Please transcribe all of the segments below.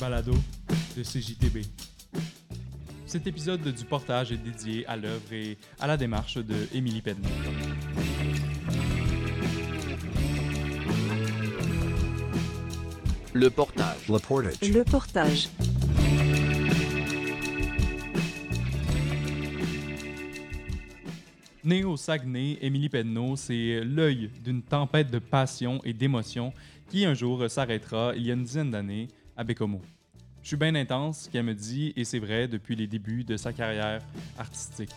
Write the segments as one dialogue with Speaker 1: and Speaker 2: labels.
Speaker 1: balado de CJTB. Cet épisode du portage est dédié à l'œuvre et à la démarche de Émilie Pedneau.
Speaker 2: Le portage.
Speaker 3: Le portage.
Speaker 4: Le portage.
Speaker 1: Née au Saguenay, Émilie Pedneau, c'est l'œil d'une tempête de passion et d'émotion qui un jour s'arrêtera il y a une dizaine d'années à Bécomo. Je suis bien intense, qu'elle me dit, et c'est vrai depuis les débuts de sa carrière artistique.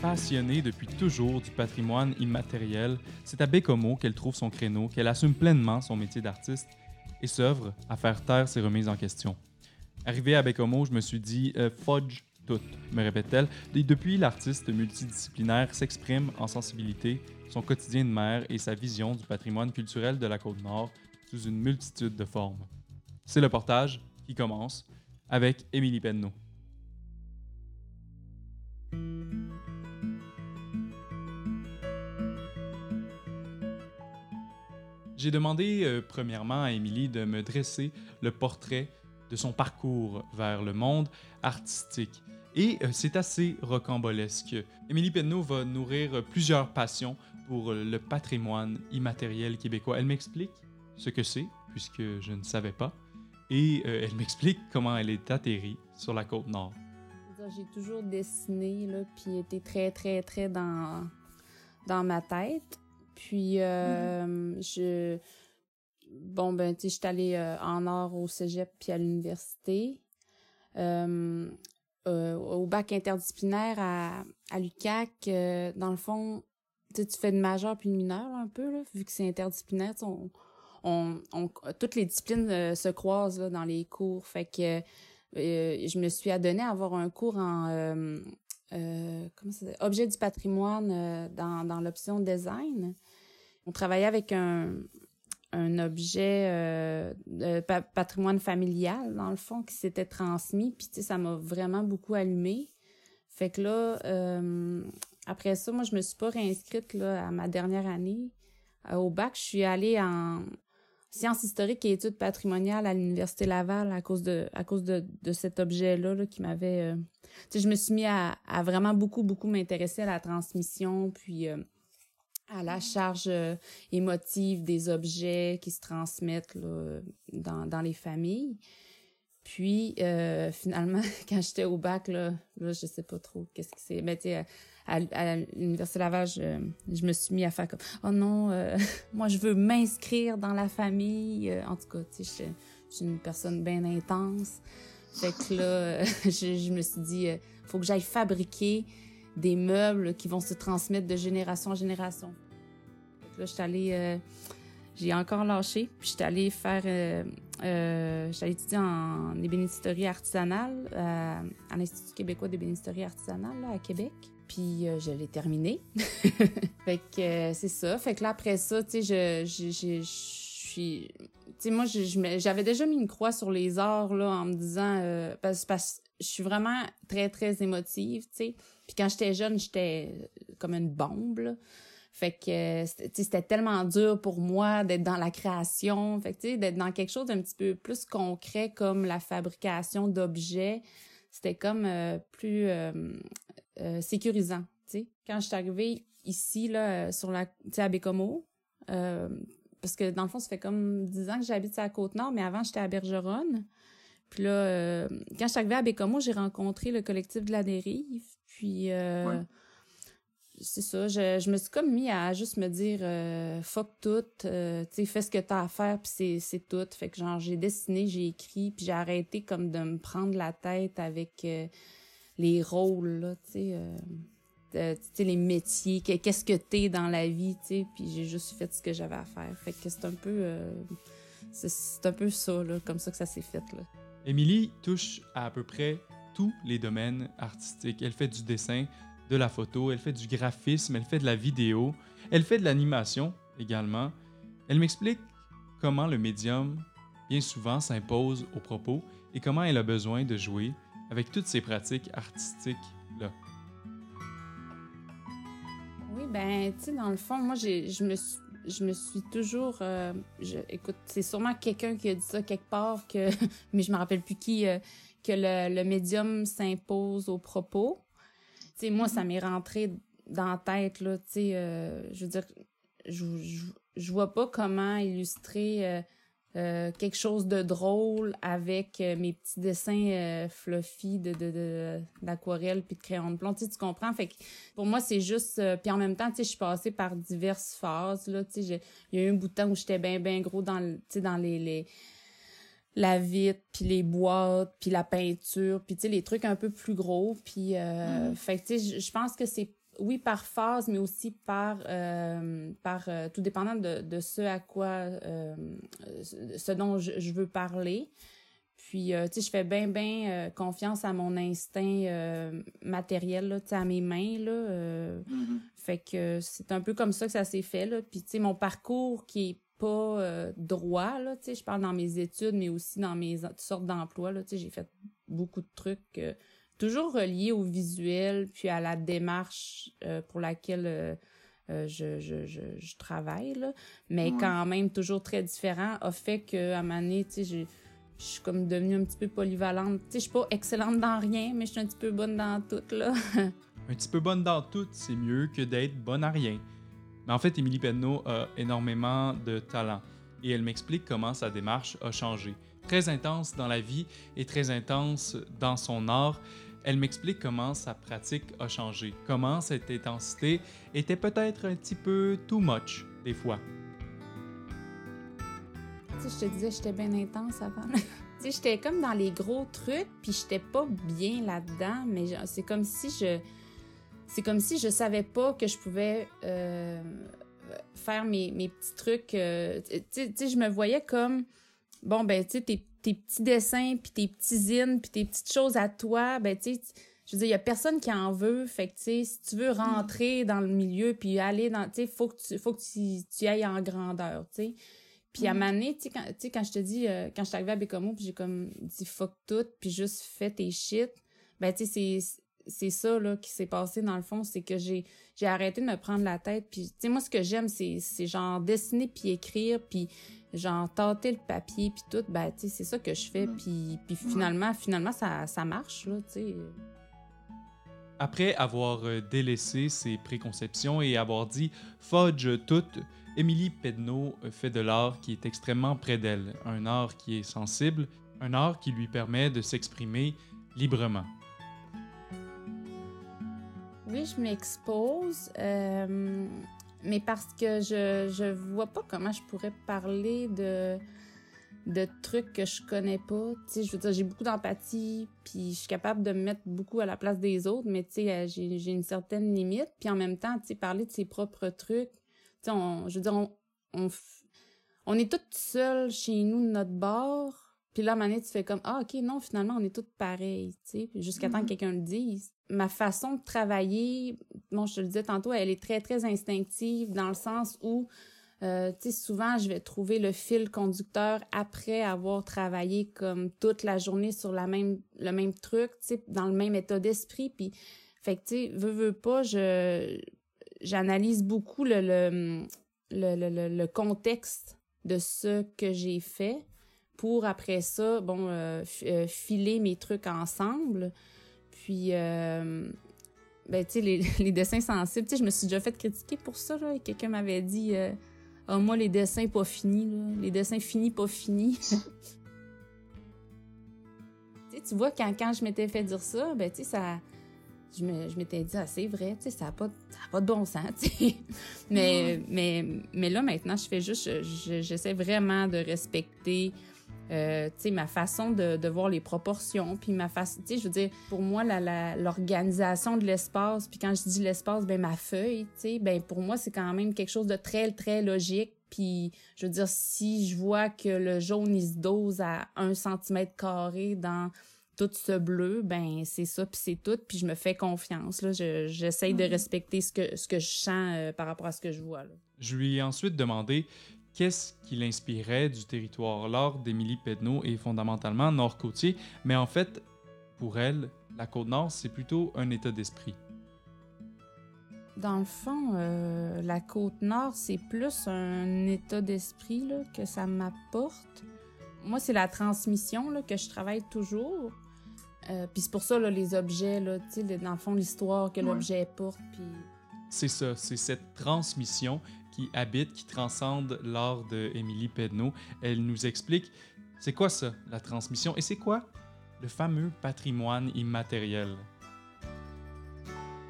Speaker 1: Passionnée depuis toujours du patrimoine immatériel, c'est à Bécomo qu'elle trouve son créneau, qu'elle assume pleinement son métier d'artiste et s'œuvre à faire taire ses remises en question. Arrivée à Bécomo, je me suis dit euh, fudge tout, me répète-t-elle. Et depuis, l'artiste multidisciplinaire s'exprime en sensibilité, son quotidien de mère et sa vision du patrimoine culturel de la Côte-Nord sous une multitude de formes. C'est le portage qui commence avec Émilie Penneau. J'ai demandé euh, premièrement à Émilie de me dresser le portrait de son parcours vers le monde artistique. Et euh, c'est assez rocambolesque. Émilie Penneau va nourrir plusieurs passions pour le patrimoine immatériel québécois. Elle m'explique ce que c'est, puisque je ne savais pas, et euh, elle m'explique comment elle est atterrie sur la côte nord.
Speaker 5: J'ai toujours dessiné, là, puis été très, très, très dans, dans ma tête. Puis, euh, je. Bon, ben, tu sais, je suis allée euh, en art au cégep puis à l'université. Euh, euh, au bac interdisciplinaire à, à l'UQAC, euh, dans le fond, tu fais de majeur puis de mineur, un peu, là, vu que c'est interdisciplinaire. On, on, on, toutes les disciplines euh, se croisent là, dans les cours. Fait que je me suis adonnée à avoir un cours en comment ça objet du patrimoine dans, dans l'option design. On travaillait avec un, un objet euh, de patrimoine familial, dans le fond, qui s'était transmis. Puis, tu sais, ça m'a vraiment beaucoup allumé. Fait que là, euh, après ça, moi, je me suis pas réinscrite là, à ma dernière année euh, au bac. Je suis allée en sciences historiques et études patrimoniales à l'Université Laval à cause de à cause de, de cet objet-là là, qui m'avait... tu sais, je me suis mis à, à vraiment beaucoup, beaucoup m'intéresser à la transmission, puis à la charge euh, émotive des objets qui se transmettent là, dans, dans les familles. Puis euh, finalement, quand j'étais au bac, là, là, je sais pas trop qu'est-ce que c'est. Mais tu à, à, l'Université Laval, je, me suis mis à faire comme Oh non, euh, moi je veux m'inscrire dans la famille. En tout cas, tu sais, je, suis une personne bien intense. Fait que là, je, je, me suis dit, faut que j'aille fabriquer des meubles qui vont se transmettre de génération en génération. Là, je suis allée, euh, j'ai encore lâché, puis je suis allée faire, euh, euh, je allée étudier en ébénisterie artisanale à, l'Institut québécois d'ébénisterie artisanale là, à Québec. Puis je l'ai terminé. fait que c'est ça. Fait que là, après ça, tu sais, je, je, je, suis... Tu sais, moi, j'avais déjà mis une croix sur les arts, là, en me disant... parce que je suis vraiment très, très émotive, tu sais. Puis quand j'étais jeune, j'étais comme une bombe, là. Fait que c'était tellement dur pour moi d'être dans la création, fait que d'être dans quelque chose d'un petit peu plus concret comme la fabrication d'objets, c'était comme euh, plus euh, euh, sécurisant. Quand je suis arrivée ici là sur la à Bécomo parce que dans le fond ça fait comme dix ans que j'habite à la Côte-Nord, mais avant j'étais à Bergeronne. Puis là quand je suis arrivée à Bécomo, j'ai rencontré le collectif de la dérive, puis c'est ça, je, je, me suis comme mis à juste me dire euh, fuck tout, euh, tu sais, fais ce que t'as à faire puis c'est c'est tout. Fait que genre j'ai dessiné, j'ai écrit puis j'ai arrêté comme de me prendre la tête avec euh, les rôles là, tu sais euh, tu sais les métiers, qu'est-ce que t'es dans la vie, tu sais, puis j'ai juste fait ce que j'avais à faire. Fait que c'est un peu c'est un peu ça là, comme ça que ça s'est fait là.
Speaker 1: Émilie touche à à peu près tous les domaines artistiques. Elle fait du dessin, de la photo, elle fait du graphisme, elle fait de la vidéo, elle fait de l'animation également. Elle m'explique comment le médium, bien souvent, s'impose au propos et comment elle a besoin de jouer avec toutes ces pratiques artistiques-là.
Speaker 5: Oui, ben, tu sais, dans le fond, moi, je me je me suis toujours. euh, je- écoute, c'est sûrement quelqu'un qui a dit ça quelque part, que, mais je me rappelle plus qui, euh, que le, le médium s'impose aux propos. Moi, ça m'est rentré dans la tête, là. Tu sais, euh, je veux dire, je, je, je vois pas comment illustrer euh, euh, quelque chose de drôle avec mes petits dessins fluffy de, de, de, d'aquarelle puis de crayon de plomb. Tu comprends? Fait que pour moi, c'est juste... puis en même temps, je suis passée par diverses phases, là. Il y a eu un bout de temps où j'étais bien, bien gros dans, dans les... les la vitre, puis les boîtes, puis la peinture, puis tu sais, les trucs un peu plus gros. Puis, euh, fait que tu sais, je- pense que c'est, oui, par phase, mais aussi par, euh, par euh, tout dépendant de, de ce à quoi, ce dont je, je veux parler. Puis, tu sais, je fais bien, bien confiance à mon instinct matériel, là, tu sais, à mes mains, là. euh, fait que c'est un peu comme ça que ça s'est fait, là. Puis, tu sais, mon parcours qui est pas euh, droit, là, tu sais, je parle dans mes études, mais aussi dans mes toutes sortes d'emplois, là, tu sais, j'ai fait beaucoup de trucs euh, toujours reliés au visuel, puis à la démarche euh, pour laquelle je, je, je, je travaille, là, mais
Speaker 2: Ouais.
Speaker 5: quand même toujours très différent, a fait que à donné, tu sais, j'ai- je suis comme devenue un petit peu polyvalente. Tu sais, je suis pas excellente dans rien, mais je suis un petit peu bonne dans tout, là.
Speaker 1: Un petit peu bonne dans tout, c'est mieux que d'être bonne à rien. Mais en fait, Émilie Penneau a énormément de talent et elle m'explique comment sa démarche a changé. Très intense dans la vie et très intense dans son art, elle m'explique comment sa pratique a changé, comment cette intensité était peut-être un petit peu too much des fois.
Speaker 5: Tu sais, je te disais, j'étais bien intense avant. tu j'étais comme dans les gros trucs, puis j'étais pas bien là-dedans, mais c'est comme si je... C'est comme si je savais pas que je pouvais euh, faire mes, mes petits trucs. euh, tu sais, je me voyais comme, bon, ben, tu sais, tes, tes petits dessins, puis tes petits zines, puis tes petites choses à toi, ben, tu sais, je veux dire, il y a personne qui en veut. Fait que, tu sais, si tu veux rentrer dans le milieu, puis aller dans, tu sais, faut que tu, faut que tu, tu ailles en grandeur, tu sais. Puis à un moment donné, tu sais, quand, quand je te dis, euh, quand je suis arrivée à Bécomo, puis j'ai comme dit fuck tout, puis juste fait tes shit, ben tu sais, c'est c'est ça là qui s'est passé dans le fond, c'est que j'ai j'ai arrêté de me prendre la tête, puis tu sais moi ce que j'aime c'est c'est genre dessiner puis écrire puis genre tâter le papier puis tout, ben tu sais c'est ça que je fais, puis puis finalement finalement ça ça marche là, tu sais.
Speaker 1: Après avoir euh, délaissé ses préconceptions et avoir dit fudge tout, Émilie Pedneau fait de l'art qui est extrêmement près d'elle, un art qui est sensible, un art qui lui permet de s'exprimer librement.
Speaker 5: Oui, je m'expose, euh, mais parce que je je vois pas comment je pourrais parler de de trucs que je connais pas. Tu sais, je veux dire, j'ai beaucoup d'empathie, puis je suis capable de me mettre beaucoup à la place des autres, mais tu sais, euh, j'ai j'ai une certaine limite. Puis en même temps, tu sais, parler de ses propres trucs, tu sais, on, je veux dire, on, on, on est toutes seules chez nous de notre bord. Puis là, à un moment donné, tu fais comme, ah, OK, non, finalement, on est toutes pareilles, tu sais, jusqu'à temps que quelqu'un le dise. Ma façon de travailler, bon, je te le disais tantôt, elle est très, très instinctive dans le sens où, euh, tu sais, souvent, je vais trouver le fil conducteur après avoir travaillé comme toute la journée sur la même, le même truc, dans le même état d'esprit. Puis, sais, veux, veux pas, j'analyse beaucoup le, contexte de ce que j'ai fait pour après ça, bon, euh, euh, filer mes trucs ensemble. Puis, euh, ben, tu sais, les, les dessins sensibles, tu sais, je me suis déjà fait critiquer pour ça, là. Quelqu'un m'avait dit, euh, ah, moi, les dessins pas finis, là. Les dessins finis, pas finis. tu vois, quand, quand je m'étais fait dire ça, ben, tu sais, ça. Je me- je m'étais dit, ah, c'est vrai, tu sais, ça n'a pas, ça a pas de bon sens, tu sais. Mais, mais, mais là, maintenant, je fais juste, je- je- j'essaie vraiment de respecter euh, ma façon de, de voir les proportions, puis ma façon, je veux dire, pour moi, la- la- l'organisation de l'espace, puis quand je dis l'espace, ben ma feuille, ben pour moi, c'est quand même quelque chose de très, très logique, puis je veux dire, si je vois que le jaune, il se dose à un centimètre carré dans tout ce bleu, ben c'est ça, puis c'est tout, puis je me fais confiance, là, Je- j'essaye de respecter ce que, ce que je sens euh, par rapport à ce que je vois, là.
Speaker 1: Je lui ai ensuite demandé qu'est-ce qui l'inspirait du territoire? L'art d'Émilie Pedneau est fondamentalement nord-côtier, mais en fait, pour elle, la Côte-Nord, c'est plutôt un état d'esprit.
Speaker 5: Dans le fond, euh, la côte nord, c'est plus un état d'esprit que ça m'apporte. Moi, c'est la transmission là, que je travaille toujours. Euh, puis c'est pour ça, là, les objets, là, tu sais, dans le fond, l'histoire que
Speaker 2: Ouais.
Speaker 5: l'objet porte. Puis
Speaker 1: C'est ça, c'est cette transmission qui habite, qui transcende l'art de Émilie Pedneau. Elle nous explique c'est quoi ça, la transmission, et c'est quoi le fameux patrimoine immatériel?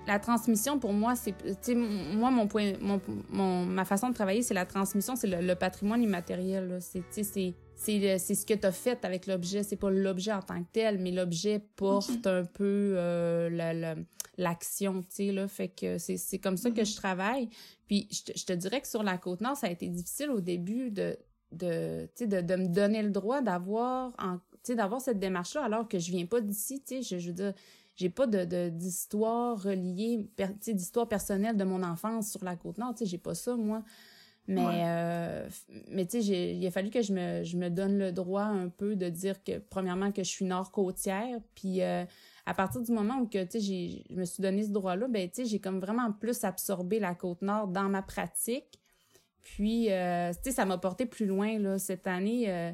Speaker 5: la transmission, pour moi, c'est, tu sais, moi, mon point, mon, mon- ma façon de travailler, c'est la transmission, c'est le, le patrimoine immatériel. C'est, tu sais, c'est, c'est, le- c'est ce que tu as fait avec l'objet. C'est pas l'objet en tant que tel, mais l'objet porte un peu euh, la- la- l'action, tu sais, là. Fait que c'est, c'est comme ça que je travaille. Puis je te, je te dirais que sur la Côte-Nord, ça a été difficile au début de, de, de, de me donner le droit d'avoir, en- d'avoir cette démarche-là, alors que je viens pas d'ici, tu sais. Je, je veux dire, j'ai pas de de- d'histoire reliée per- d'histoire personnelle de mon enfance sur la côte nord tu sais j'ai pas ça moi mais
Speaker 2: Ouais.
Speaker 5: euh, mais tu sais il a fallu que je me je me donne le droit un peu de dire que premièrement que je suis nord côtière puis euh, à partir du moment où que je me suis donné ce droit là ben j'ai comme vraiment plus absorbé la côte nord dans ma pratique puis euh, ça m'a porté plus loin cette année euh,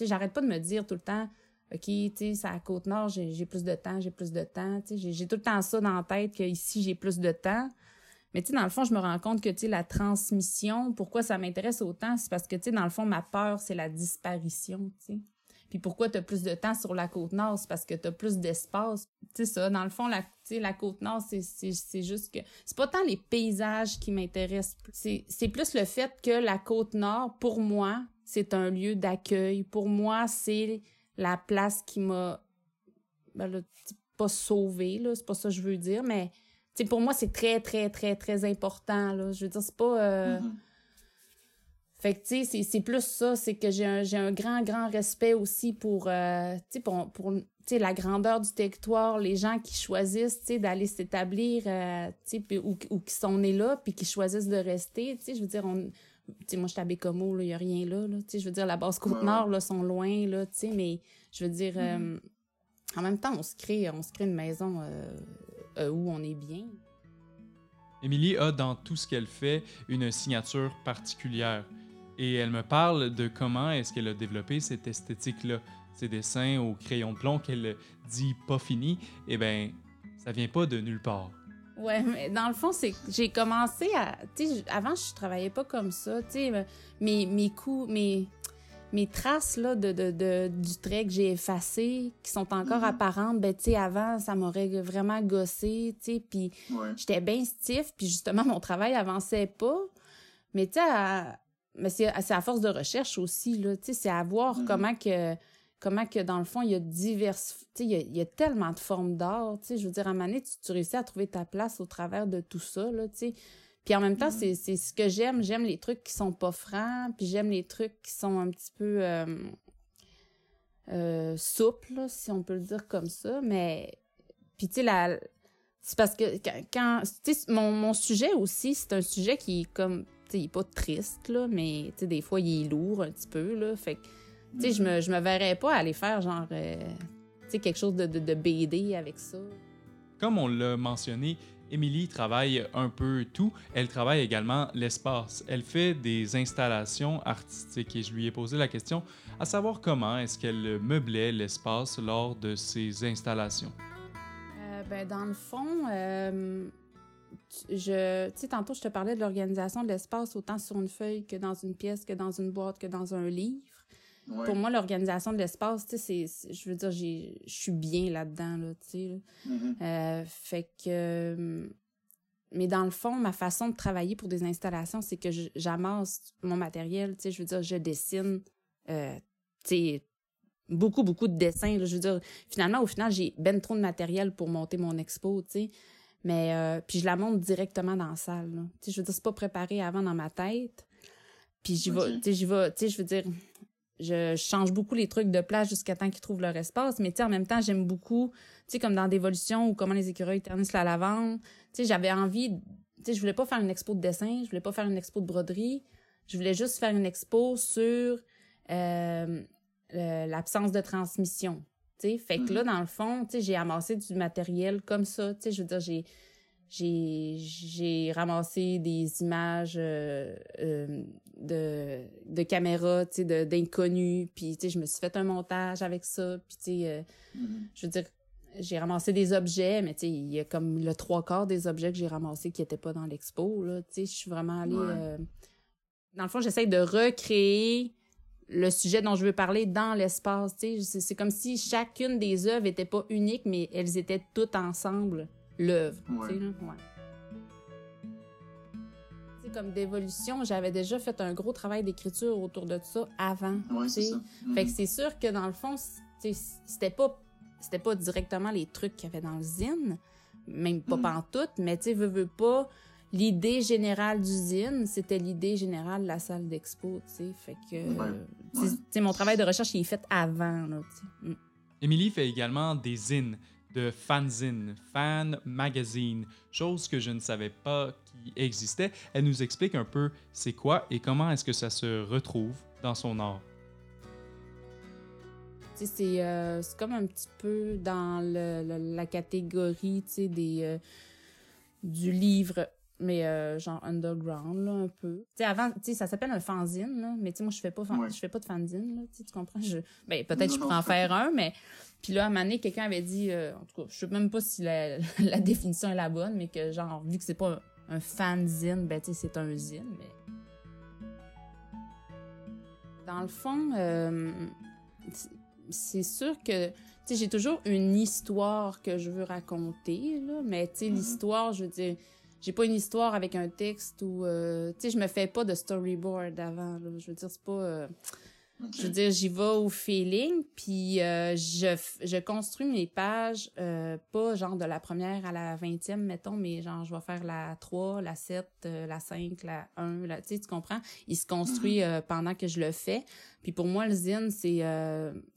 Speaker 5: j'arrête pas de me dire tout le temps OK, tu sais, à Côte-Nord, j'ai plus de temps, j'ai plus de temps. J'ai- tout le temps ça dans la tête qu'ici, j'ai plus de temps. Mais tu sais, dans le fond, je me rends compte que, tu sais, la transmission, pourquoi ça m'intéresse autant, c'est parce que, tu sais, dans le fond, ma peur, c'est la disparition. Puis pourquoi tu as plus de temps sur la Côte-Nord, c'est parce que tu as plus d'espace. Tu sais, ça, dans le fond, la, la Côte-Nord, c'est- c'est juste que... C'est pas tant les paysages qui m'intéressent, c'est plus le fait que la Côte-Nord, pour moi, c'est un lieu d'accueil. Pour moi, c'est la place qui m'a ben là, pas sauvée là c'est pas ça que je veux dire mais tu sais pour moi c'est très très très très important là je veux dire c'est pas euh,
Speaker 2: Mhm.
Speaker 5: Fait que tu sais c'est c'est plus ça c'est que j'ai un j'ai un grand grand respect aussi pour euh, tu sais pour pour tu sais la grandeur du territoire les gens qui choisissent tu sais d'aller s'établir euh, tu sais puis- ou, ou qui sont nés là puis qui choisissent de rester tu sais je veux dire on tu sais moi je suis à Bécomo là il y a rien là là tu sais je veux dire la basse côte nord là sont loin là tu sais mais je veux dire euh, en même temps on se crée on se crée une maison euh, euh, où on est bien.
Speaker 1: Émilie a dans tout ce qu'elle fait une signature particulière. Et elle me parle de comment est-ce qu'elle a développé cette esthétique-là. Ses dessins au crayon de plomb qu'elle dit pas fini, eh ben, ça vient pas de nulle part.
Speaker 5: Ouais, mais dans le fond, c'est que j'ai commencé à. Tu sais, avant, je travaillais pas comme ça. Tu sais, me- mes, mes coups, mes, mes traces là, de, de, de- du trait que j'ai effacé, qui sont encore
Speaker 2: Mhm.
Speaker 5: apparentes, ben, tu sais, avant, ça m'aurait vraiment gossé. Tu sais, puis
Speaker 2: Ouais.
Speaker 5: j'étais bien stiff, puis justement, mon travail avançait pas. Mais tu sais, à- mais c'est à force de recherche aussi, là. Tu sais, c'est à voir
Speaker 2: Mhm.
Speaker 5: comment que comment que dans le fond il y a diverses tu sais il y a, il y a tellement de formes d'art tu sais je veux dire à un moment donné, tu, tu réussis à trouver ta place au travers de tout ça là tu sais puis en même temps
Speaker 2: Mhm.
Speaker 5: c'est ce que j'aime j'aime les trucs qui sont pas francs puis j'aime les trucs qui sont un petit peu euh, euh, souples là, si on peut le dire comme ça mais puis tu sais la c'est parce que quand, quand tu sais mon, mon sujet aussi c'est un sujet qui est comme sais il est pas triste là mais tu sais des fois il est lourd un petit peu là fait que tu sais, je me, je me verrais pas aller faire genre, euh, tu sais, quelque chose de, de, de BD avec ça.
Speaker 1: Comme on l'a mentionné, Émilie travaille un peu tout. Elle travaille également l'espace. Elle fait des installations artistiques et je lui ai posé la question à savoir comment est-ce qu'elle meublait l'espace lors de ses installations.
Speaker 5: Euh, ben, dans le fond, euh, je, tu sais, tantôt, je te parlais de l'organisation de l'espace autant sur une feuille que dans une pièce, que dans une boîte, que dans un livre.
Speaker 2: Ouais.
Speaker 5: Pour moi, l'organisation de l'espace, tu sais, c'est- je veux dire, j'ai, je suis bien là-dedans, là, tu sais. là.
Speaker 2: Mhm.
Speaker 5: Euh, fait que. euh, Mais dans le fond, ma façon de travailler pour des installations, c'est que je- j'amasse mon matériel. Tu sais, je veux dire, je dessine, euh, tu sais, beaucoup, beaucoup de dessins. là. je veux dire, finalement, au final, j'ai ben trop de matériel pour monter mon expo, tu sais. Mais, euh, puis je la monte directement dans la salle. là. Tu sais, je veux dire, c'est pas préparé avant dans ma tête. Puis j'y vais,
Speaker 2: Ok.
Speaker 5: tu sais, j'y vais, je veux dire, je je change beaucoup les trucs de place jusqu'à temps qu'ils trouvent leur espace. Mais en même temps, j'aime beaucoup, tu comme dans Dévolution ou comment les écureuils ternissent la lavande. Tu j'avais envie, tu je voulais pas faire une expo de dessin, je voulais pas faire une expo de broderie. Je voulais juste faire une expo sur euh, l'absence de transmission. Fait que là, dans le fond, j'ai amassé du matériel comme ça. Je veux dire, j'ai j'ai ramassé des images euh, euh, de, de caméras, tu sais, d'inconnus, puis, tu sais, je me suis fait un montage avec ça, puis, tu sais, euh, mm-hmm. je veux dire, j'ai ramassé des objets, mais, tu sais, il y a comme le trois quarts des objets que j'ai ramassés qui n'étaient pas dans l'expo, là, tu sais, je suis vraiment allée... dans le fond, j'essaie de recréer le sujet dont je veux parler dans l'espace, c'est comme si chacune des œuvres n'était pas unique, mais elles étaient toutes ensemble l'œuvre. Ouais. Comme d'évolution, j'avais déjà fait un gros travail d'écriture autour de ça avant.
Speaker 2: Ouais.
Speaker 5: Fait que mhm. c'est sûr que dans le fond, c'était pas c'était pas directement les trucs qu'il y avait dans le zine, même pas mm tout, mais tu sais, veux, veux pas, l'idée générale du zine, c'était l'idée générale de la salle d'expo, tu sais. Fait que, tu sais, mon travail de recherche, il est fait avant, là,
Speaker 1: mm. Émilie fait également des zines de fanzine, fan magazine, chose que je ne savais pas qui existait. Elle nous explique un peu c'est quoi et comment est-ce que ça se retrouve dans son art.
Speaker 5: Euh, c'est comme un petit peu dans la catégorie des, euh, du livre mais euh, genre underground là un peu. Tu sais avant, tu sais ça s'appelle un fanzine là, mais tu sais moi je fais pas je fais pas de fanzine là, tu comprends? Je ben peut-être je pourrais en faire un mais puis là à un moment donné quelqu'un avait dit euh, en tout cas, je sais même pas si la, la définition est la bonne mais que genre vu que c'est pas un, fanzine, ben tu sais c'est un zine mais dans le fond euh, c'est sûr que tu sais j'ai toujours une histoire que je veux raconter là, mais tu sais mm-hmm. l'histoire je veux dire j'ai pas une histoire avec un texte ou euh, tu sais je me fais pas de storyboard avant là. je veux dire c'est pas euh, je veux dire j'y vais au feeling puis euh, je je construis mes pages pas genre de la première à la vingtième mettons mais genre je vais faire la 3 la 7 la 5 la 1 la tu sais tu comprends? Il se construit mm-hmm. pendant que je le fais. Puis pour moi le zine c'est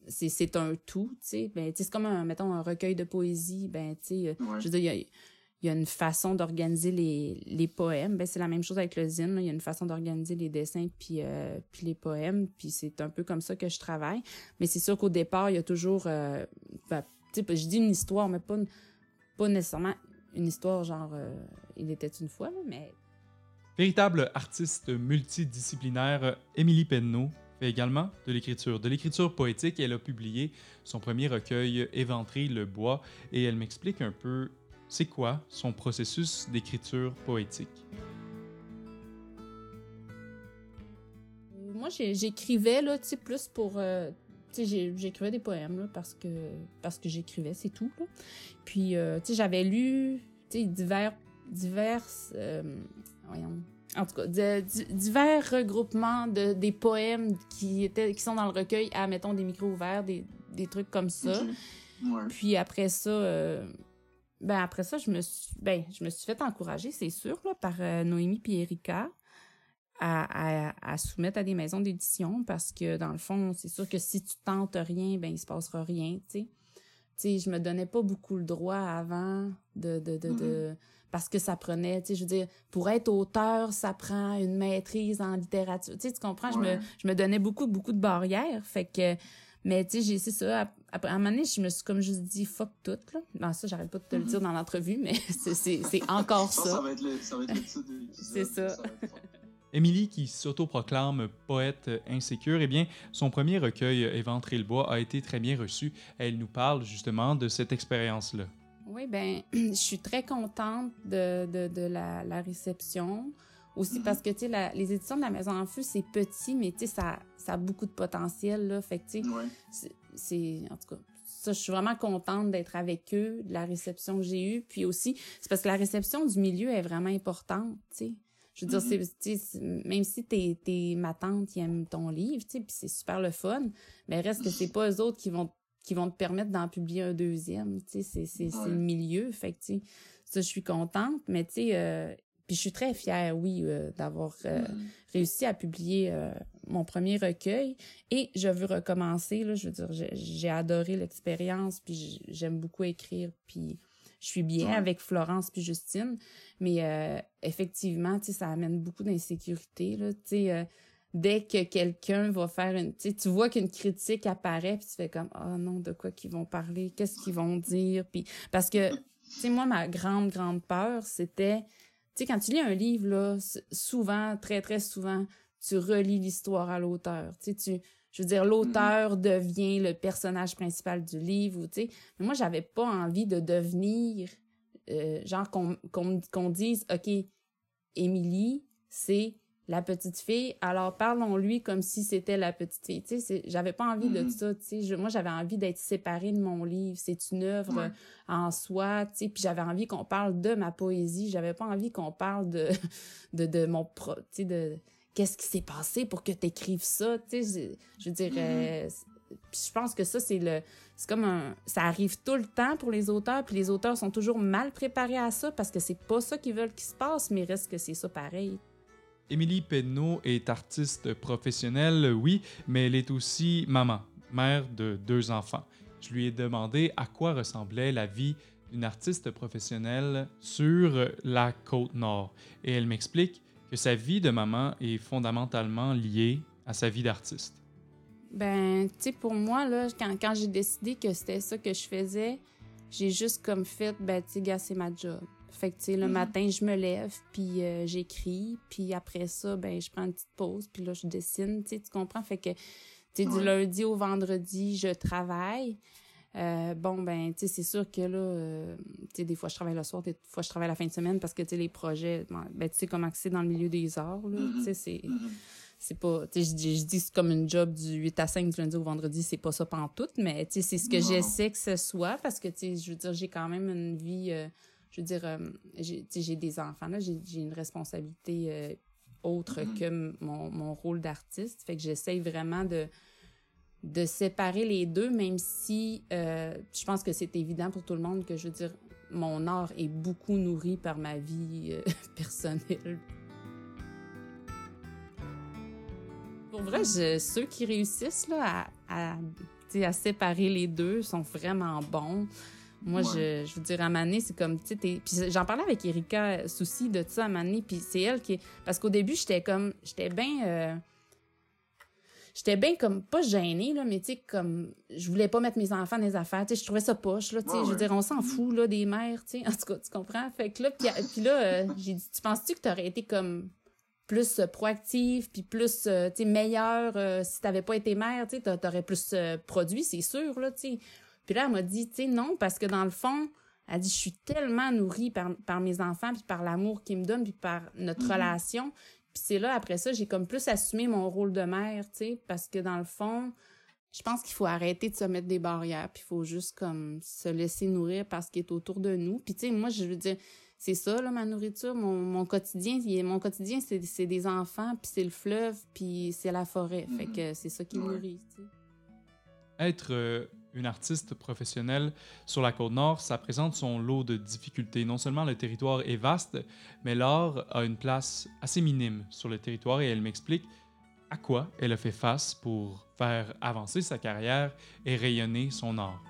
Speaker 5: c'est c'est un tout tu sais. Ben tu sais c'est comme un mettons un recueil de poésie ben tu sais je veux dire y a il y a une façon d'organiser les, les poèmes. Ben, c'est la même chose avec le zine. Il y a une façon d'organiser les dessins puis, euh, puis les poèmes. Puis c'est un peu comme ça que je travaille. Mais c'est sûr qu'au départ, il y a toujours... Euh, ben, je dis une histoire, mais pas, pas nécessairement une histoire genre euh, Il était une fois, mais...
Speaker 1: Véritable artiste multidisciplinaire, Émilie Penneau fait également de l'écriture. De l'écriture poétique, elle a publié son premier recueil Éventrer le bois et elle m'explique un peu c'est quoi son processus d'écriture poétique?
Speaker 5: Moi, j'écrivais, là, tu sais, plus pour... Euh, tu sais, j'écrivais des poèmes, là, parce que, parce que j'écrivais, c'est tout, là. Puis, euh, tu sais, j'avais lu, tu sais, divers... divers euh, voyons... En tout cas, divers regroupements de, des poèmes qui, étaient, qui sont dans le recueil à, mettons, des micros ouverts, des, des trucs comme ça. Puis après ça, ben après ça, je me suis, ben, je me suis fait encourager, c'est sûr, là, par euh, Noémie et Erika à, à, à, soumettre à des maisons d'édition parce que, dans le fond, c'est sûr que si tu tentes rien, ben, il se passera rien, tu sais. Tu sais, je me donnais pas beaucoup le droit avant de, de, de, de mm-hmm. parce que ça prenait, tu sais, je veux dire, pour être auteur, ça prend une maîtrise en littérature. Tu sais, tu comprends? Je, me, je me donnais beaucoup, beaucoup de barrières. Fait que, mais tu sais, j'ai c'est ça. Après, à un moment donné, je me suis comme juste dit fuck tout là. Ben ça, j'arrête pas de te le dire dans l'entrevue, mais c'est encore ça.
Speaker 2: Ça va être le, ça va être le titre de
Speaker 5: C'est ça.
Speaker 1: Émilie, qui s'autoproclame poète insécure, eh bien, son premier recueil, Éventrer le bois, a été très bien reçu. Elle nous parle justement de cette expérience-là.
Speaker 5: Oui, ben, je suis très contente de, de, de la, la, réception. Aussi parce que, tu sais, les éditions de la Maison en Feu, c'est petit, mais tu sais, ça, ça a beaucoup de potentiel, là. Fait que, tu sais, c'est, en tout cas, ça, je suis vraiment contente d'être avec eux, de la réception que j'ai eue. Puis aussi, c'est parce que la réception du milieu est vraiment importante, tu sais. Je veux dire, mm-hmm. c'est, même si t'es, t'es ma tante qui aime ton livre, tu sais, puis c'est super le fun, mais reste que c'est pas eux autres qui vont qui vont te permettre d'en publier un deuxième, tu sais, c'est, c'est, le milieu, fait que, tu sais, ça, je suis contente, mais tu sais, euh, puis je suis très fière, oui, euh, d'avoir euh, mm. réussi à publier euh, mon premier recueil. Et je veux recommencer, là, je veux dire, j'ai adoré l'expérience, puis j'aime beaucoup écrire, puis je suis bien avec Florence puis Justine. Mais effectivement, tu sais, ça amène beaucoup d'insécurité, là, tu sais dès que quelqu'un va faire une tu tu vois qu'une critique apparaît puis tu fais comme oh non de quoi qu'ils vont parler qu'est-ce qu'ils vont dire puis parce que Tu sais, moi, ma grande, grande peur, c'était... Tu sais, quand tu lis un livre, là, souvent, très, très souvent, tu relis l'histoire à l'auteur. Tu sais, tu... Je veux dire, l'auteur mm-hmm. devient le personnage principal du livre, tu sais. Mais moi, j'avais pas envie de devenir... Euh, genre, qu'on dise, OK, Émilie, c'est la petite fille, alors parlons-lui comme si c'était la petite fille. Tu sais, j'avais pas envie de mm-hmm. ça, tu sais. moi, j'avais envie d'être séparée de mon livre. C'est une œuvre en soi, tu sais. Puis j'avais envie qu'on parle de ma poésie. J'avais pas envie qu'on parle de, de, de mon pro, tu sais, de qu'est-ce qui s'est passé pour que tu écrives ça, tu sais. Je, veux dire, mm-hmm. je pense que ça, c'est le, c'est comme un, ça arrive tout le temps pour les auteurs, puis les auteurs sont toujours mal préparés à ça parce que c'est pas ça qu'ils veulent qu'il se passe, mais reste que c'est ça pareil.
Speaker 1: Émilie Penneau est artiste professionnelle, oui, mais elle est aussi maman, mère de deux enfants. Je lui ai demandé à quoi ressemblait la vie d'une artiste professionnelle sur la côte nord. Et elle m'explique que sa vie de maman est fondamentalement liée à sa vie d'artiste.
Speaker 5: Ben, tu sais, pour moi, là, quand, quand j'ai décidé que c'était ça que je faisais, j'ai juste comme fait, ben, tu sais, c'est ma job. Fait que, tu sais, le mm-hmm. matin, je me lève, puis euh, j'écris, puis après ça, ben, je prends une petite pause, puis là, je dessine, tu sais, tu comprends? Fait que, tu sais, du lundi au vendredi, je travaille. Euh, bon, ben, tu sais, c'est sûr que là, euh, tu sais, des fois, je travaille le soir, des fois, je travaille la fin de semaine parce que, tu sais, les projets, ben, tu sais comment c'est dans le milieu des arts, là, tu sais, mm-hmm. c'est... Mm-hmm. C'est pas, tu sais, je, dis c'est comme une job du 8 à 5 du lundi au vendredi, c'est pas ça tout mais tu sais, c'est ce que j'essaie que ce soit parce que, tu sais, je veux dire, j'ai quand même une vie je veux dire, euh, j'ai des enfants, là, j'ai une responsabilité euh, autre mm-hmm. que mon, mon rôle d'artiste. Fait que j'essaye vraiment de, de séparer les deux, même si euh, je pense que c'est évident pour tout le monde que, je veux dire, mon art est beaucoup nourri par ma vie personnelle. Pour vrai, je, ceux qui réussissent là, à, à, à séparer les deux sont vraiment bons. Moi, je, je veux dire, à Mané, c'est comme, tu sais, puis j'en parlais avec Erika Souci de ça à Mané, puis c'est elle qui... Parce qu'au début, j'étais comme, j'étais bien... Euh, j'étais bien comme, pas gênée, là, mais tu sais, comme, je voulais pas mettre mes enfants dans les affaires, tu sais, je trouvais ça poche, là, tu sais, je veux dire, on s'en fout, là, des mères, tu sais, en tout cas, tu comprends? Fait que là, puis là, euh, j'ai dit, tu penses-tu que t'aurais été comme plus euh, proactive, puis plus, tu sais, meilleure si t'avais pas été mère, tu sais, t'aurais plus produit, c'est sûr, là, tu sais puis là, elle m'a dit, tu sais, non, parce que dans le fond, elle dit, je suis tellement nourrie par, par mes enfants, puis par l'amour qu'ils me donnent, puis par notre mhm. relation. Puis c'est là, après ça, j'ai comme plus assumé mon rôle de mère, tu sais, parce que dans le fond, je pense qu'il faut arrêter de se mettre des barrières, puis il faut juste comme se laisser nourrir par ce qui est autour de nous. Puis tu sais, moi, je veux dire, c'est ça, là, ma nourriture, mon, mon quotidien. Mon quotidien, c'est des enfants, puis c'est le fleuve, puis c'est la forêt. Fait mhm. que c'est ça qui nourrit, tu sais.
Speaker 1: Être euh, une artiste professionnelle sur la côte nord, ça présente son lot de difficultés. Non seulement le territoire est vaste, mais l'art a une place assez minime sur le territoire et elle m'explique à quoi elle a fait face pour faire avancer sa carrière et rayonner son art.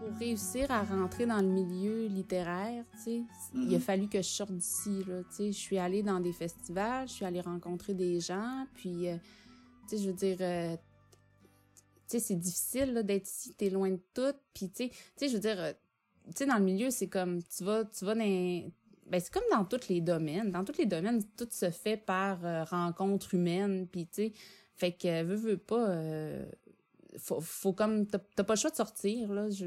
Speaker 5: Pour réussir à rentrer dans le milieu littéraire, il a mm-hmm. fallu que je sorte d'ici. Je suis allée dans des festivals, je suis allée rencontrer des gens, puis, euh, je veux dire, euh, sais, c'est difficile d'être ici, t'es loin de tout. Puis, tu sais, je veux dire, euh, tu sais, dans le milieu, c'est comme, tu vas, tu vas dans... Ben, c'est comme dans tous les domaines. Dans tous les domaines, tout se fait par euh, rencontre humaine. Puis, tu sais, fait que, veux, veux pas... Euh, faut, faut comme... T'as pas le choix de sortir, là. Je...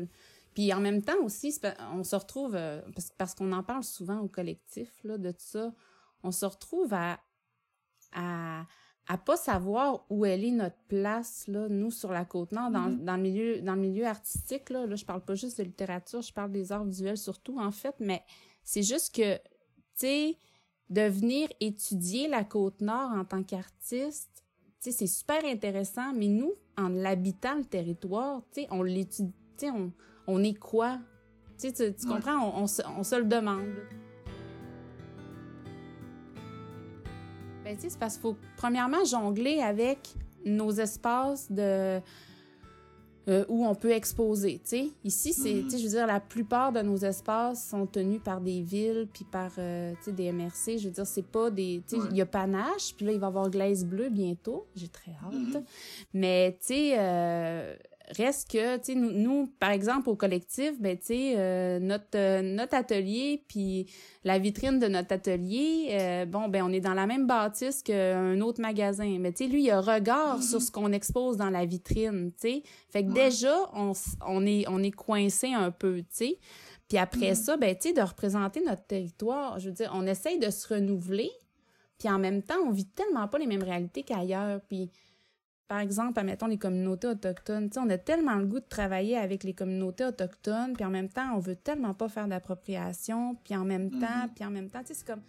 Speaker 5: Puis en même temps aussi, on se retrouve, parce, qu'on en parle souvent au collectif, là, de tout ça, on se retrouve à, à à pas savoir où elle est notre place là nous sur la côte nord dans, mm-hmm. dans le milieu dans le milieu artistique là, là je parle pas juste de littérature je parle des arts visuels surtout en fait mais c'est juste que tu sais de venir étudier la côte nord en tant qu'artiste tu sais c'est super intéressant mais nous en l'habitant le territoire tu sais on l'étudie tu sais on, on est quoi? Tu sais tu, comprends? On, on, se, on se le demande Ben, c'est parce qu'il faut, premièrement, jongler avec nos espaces de. Euh, où on peut exposer, tu sais. Ici, c'est, mm-hmm. tu sais, je veux dire, la plupart de nos espaces sont tenus par des villes puis par, euh, des MRC. Je veux dire, c'est pas des, tu sais, il y a Panache, puis là, il va y avoir Glaise Bleue bientôt. J'ai très hâte. Mm-hmm. Mais, tu sais, euh, reste que, tu sais, nous, nous, par exemple, au collectif, ben, tu sais, euh, notre, euh, notre atelier, puis la vitrine de notre atelier, euh, bon, ben, on est dans la même bâtisse qu'un autre magasin. Mais, tu sais, lui, il a regard sur ce qu'on expose dans la vitrine, tu sais. Fait que déjà, on, on, est, on est coincé un peu, tu sais. Puis après ça, ben, tu sais, de représenter notre territoire, je veux dire, on essaye de se renouveler, puis en même temps, on vit tellement pas les mêmes réalités qu'ailleurs, puis par exemple, admettons les communautés autochtones. on a tellement le goût de travailler avec les communautés autochtones, puis en même temps, on veut tellement pas faire d'appropriation, puis en même temps, mm-hmm. puis en même temps, tu sais, c'est comme...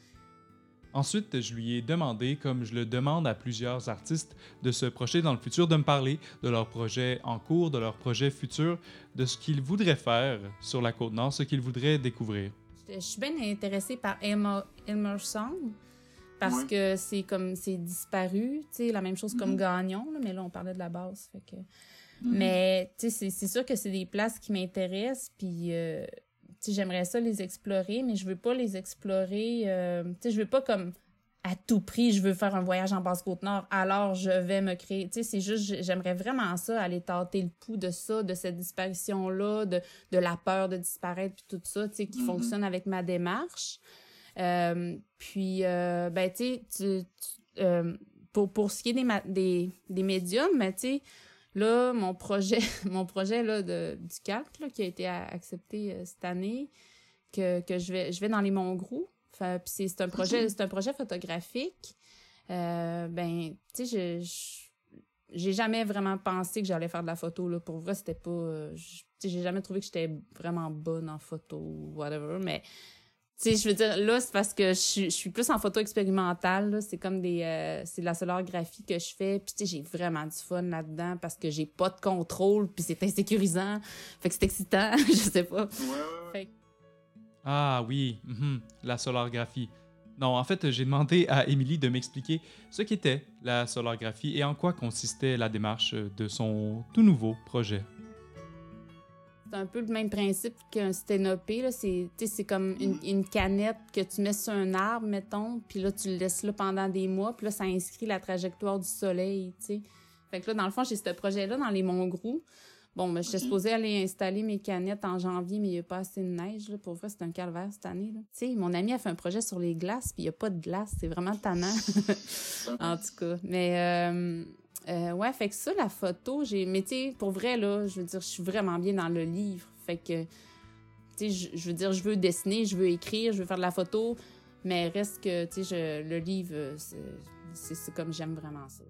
Speaker 1: Ensuite, je lui ai demandé, comme je le demande à plusieurs artistes, de se projeter dans le futur, de me parler de leurs projets en cours, de leurs projets futurs, de ce qu'ils voudraient faire sur la Côte-Nord, ce qu'ils voudraient découvrir.
Speaker 5: Je suis bien intéressée par Elmer Song parce que c'est comme c'est disparu, tu sais, la même chose comme mm-hmm. Gagnon, mais là on parlait de la base, fait que mm-hmm. mais tu sais c'est sûr que c'est des places qui m'intéressent puis euh, tu sais j'aimerais ça les explorer, mais je veux pas les explorer euh, tu sais je veux pas comme à tout prix, je veux faire un voyage en Basse-Côte-Nord, alors je vais me créer. Tu sais, c'est juste, j'aimerais vraiment ça, aller tâter le pouls de ça, de cette disparition-là, de, de la peur de disparaître, puis tout ça, tu sais, qui mm-hmm. fonctionne avec ma démarche. Euh, puis, euh, ben, tu sais, euh, pour, pour ce qui est des, des, des médiums, mais tu sais, là, mon projet, mon projet là, de, du CAC, là, qui a été accepté cette année, que, que je, vais, je vais dans les Monts-Grou. Puis c'est un projet, c'est un projet photographique. ben, tu sais, je, j'ai jamais vraiment pensé que j'allais faire de la photo là pour vrai c'était pas j'ai jamais trouvé que j'étais vraiment bonne en photo ou whatever mais tu sais, je veux dire, là, c'est parce que je, suis plus en photo expérimentale. C'est comme des... Euh, c'est de la solographie que je fais. Puis, tu sais, j'ai vraiment du fun là-dedans parce que j'ai pas de contrôle. Puis c'est insécurisant. Fait que c'est excitant. je sais pas.
Speaker 1: Ah oui, mhm, la solographie. Non, en fait, j'ai demandé à Émilie de m'expliquer ce qu'était la solographie et en quoi consistait la démarche de son tout nouveau projet.
Speaker 5: C'est un peu le même principe qu'un sténopé. C'est, c'est comme une, canette que tu mets sur un arbre, mettons, puis là, tu le laisses là pendant des mois, puis là, ça inscrit la trajectoire du soleil, tu Fait que là, dans le fond, j'ai ce projet-là dans les Monts Grou. Bon, ben, j'étais supposée aller installer mes canettes en janvier, mais il n'y a pas assez de neige. Là. Pour vrai, c'est un calvaire cette année. Tu sais, mon ami a fait un projet sur les glaces, puis il n'y a pas de glace. C'est vraiment tannant. en tout cas. Mais... Euh, euh, ouais, fait que ça, la photo, j'ai. Mais tu pour vrai, là, je veux dire, je suis vraiment bien dans le livre. Fait que, tu sais, je veux dire, je veux dessiner, je veux écrire, je veux faire de la photo, mais reste que, tu sais, le livre, c'est comme j'aime vraiment ça.